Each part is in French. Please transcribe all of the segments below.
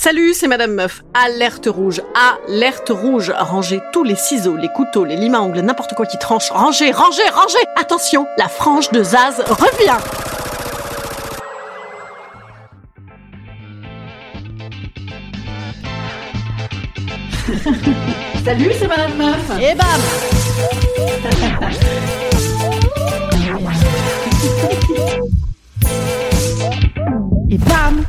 Salut, c'est Madame Meuf. Alerte rouge, alerte rouge. Rangez tous les ciseaux, les couteaux, les limes à ongles, n'importe quoi qui tranche. Rangez, rangez, rangez. Attention, la frange de Zaz revient. Salut, c'est Madame Meuf. Et bam Et bam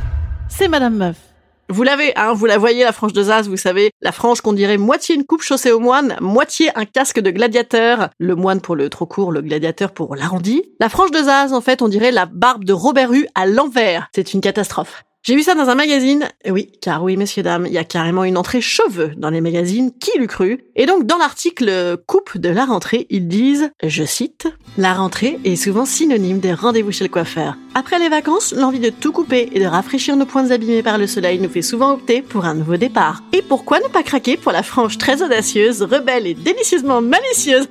C'est Madame Meuf. Vous l'avez, hein, vous la voyez, la frange de Zaz, vous savez, la frange qu'on dirait moitié une coupe chaussée au moine, moitié un casque de gladiateur, le moine pour le trop court, le gladiateur pour l'arrondi. La frange de Zaz, en fait, on dirait la barbe de Robert Hue à l'envers. C'est une catastrophe. J'ai vu ça dans un magazine. Oui, car oui, messieurs, dames, il y a carrément une entrée cheveux dans les magazines. Qui l'eût cru? Et donc, dans l'article Coupe de la rentrée, ils disent, je cite, La rentrée est souvent synonyme des rendez-vous chez le coiffeur. Après les vacances, l'envie de tout couper et de rafraîchir nos pointes abîmées par le soleil nous fait souvent opter pour un nouveau départ. Et pourquoi ne pas craquer pour la frange très audacieuse, rebelle et délicieusement malicieuse?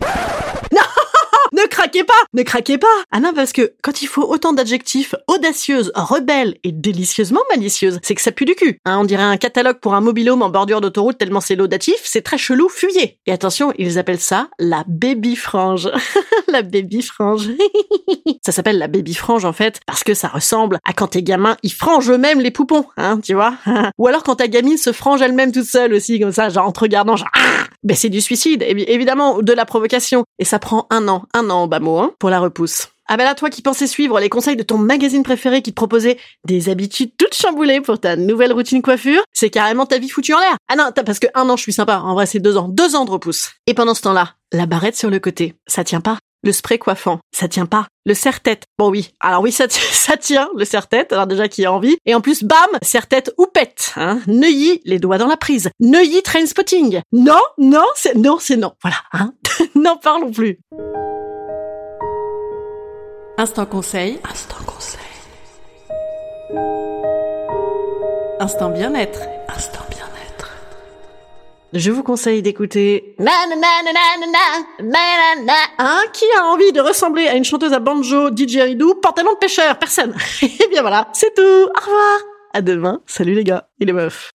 Ne craquez pas Ne craquez pas Ah non, parce que quand il faut autant d'adjectifs audacieuse, rebelle et délicieusement malicieuse, c'est que ça pue du cul. Hein, on dirait un catalogue pour un mobilhome en bordure d'autoroute tellement c'est laudatif, c'est très chelou, fuyez Et attention, ils appellent ça la baby frange. la baby frange. ça s'appelle la baby frange en fait, parce que ça ressemble à quand tes gamins, ils frangent eux-mêmes les poupons, hein, tu vois Ou alors quand ta gamine se frange elle-même toute seule aussi, comme ça, genre en te regardant, genre... Ben c'est du suicide, évidemment, de la provocation. Et ça prend un an, un an bas mot, hein, pour la repousse. Ah ben là, toi qui pensais suivre les conseils de ton magazine préféré qui te proposait des habitudes toutes chamboulées pour ta nouvelle routine coiffure, c'est carrément ta vie foutue en l'air. Ah non, parce que un an, je suis sympa. En vrai, c'est deux ans. Deux ans de repousse. Et pendant ce temps-là, la barrette sur le côté, ça tient pas. Le spray coiffant, ça tient pas. Le serre-tête, bon oui, alors oui, ça, ça tient, le serre-tête, alors déjà qui a envie. Et en plus, bam, serre-tête ou pète, hein. Neuilly, les doigts dans la prise. Neuilly train spotting. Non, non, c'est, non, c'est non. Voilà, hein. N'en parlons plus. Instant conseil. Instant conseil. Instant bien-être. Je vous conseille d'écouter Hein Qui a envie de ressembler à une chanteuse à banjo, didgeridoo, pantalon de pêcheur Personne. Et bien voilà, c'est tout. Au revoir. À demain. Salut les gars et les meufs.